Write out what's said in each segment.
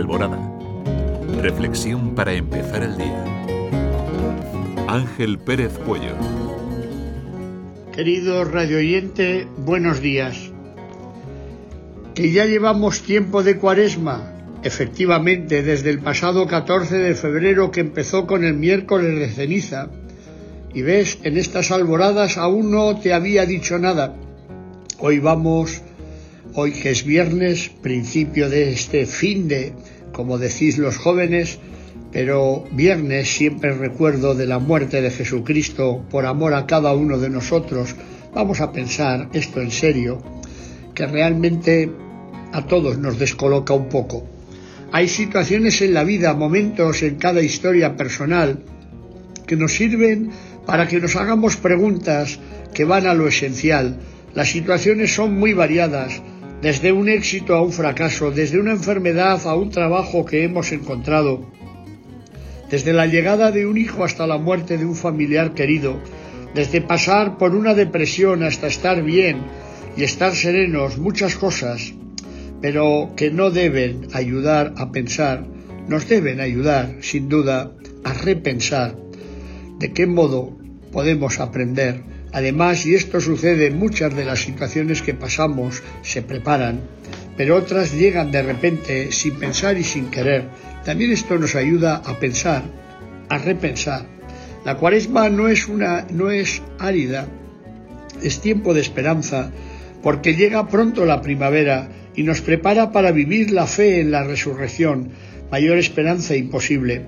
Alborada. Reflexión para empezar el día. Ángel Pérez Puello. Querido radio oyente, buenos días. Que ya llevamos tiempo de cuaresma, efectivamente, desde el pasado 14 de febrero que empezó con el miércoles de ceniza. Y ves, en estas alboradas aún no te había dicho nada. Hoy vamos hoy que es viernes, principio de este fin de, como decís los jóvenes, pero viernes siempre recuerdo de la muerte de Jesucristo por amor a cada uno de nosotros. Vamos a pensar esto en serio, que realmente a todos nos descoloca un poco. Hay situaciones en la vida, momentos en cada historia personal, que nos sirven para que nos hagamos preguntas que van a lo esencial. Las situaciones son muy variadas, desde un éxito a un fracaso, desde una enfermedad a un trabajo que hemos encontrado, desde la llegada de un hijo hasta la muerte de un familiar querido, desde pasar por una depresión hasta estar bien y estar serenos, muchas cosas, pero que no deben ayudar a pensar, nos deben ayudar, sin duda, a repensar de qué modo podemos aprender Además, y esto sucede, muchas de las situaciones que pasamos se preparan, pero otras llegan de repente sin pensar y sin querer. También esto nos ayuda a pensar, a repensar. La cuaresma no es una no es árida, es tiempo de esperanza, porque llega pronto la primavera y nos prepara para vivir la fe en la resurrección, mayor esperanza imposible.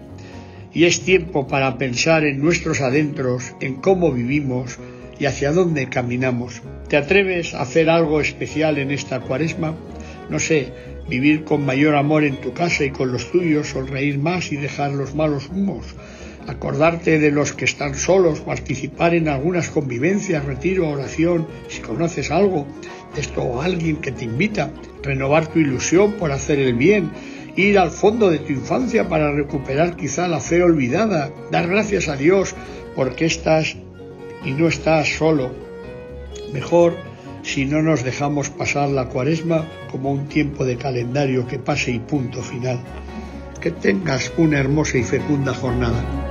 Y es tiempo para pensar en nuestros adentros, en cómo vivimos, y hacia dónde caminamos. ¿Te atreves a hacer algo especial en esta cuaresma? No sé, vivir con mayor amor en tu casa y con los tuyos, sonreír más y dejar los malos humos, acordarte de los que están solos, participar en algunas convivencias, retiro, oración, si conoces algo esto o alguien que te invita, renovar tu ilusión por hacer el bien, ir al fondo de tu infancia para recuperar quizá la fe olvidada, dar gracias a Dios porque estás y no estás solo. Mejor si no nos dejamos pasar la cuaresma como un tiempo de calendario que pase y punto final. Que tengas una hermosa y fecunda jornada.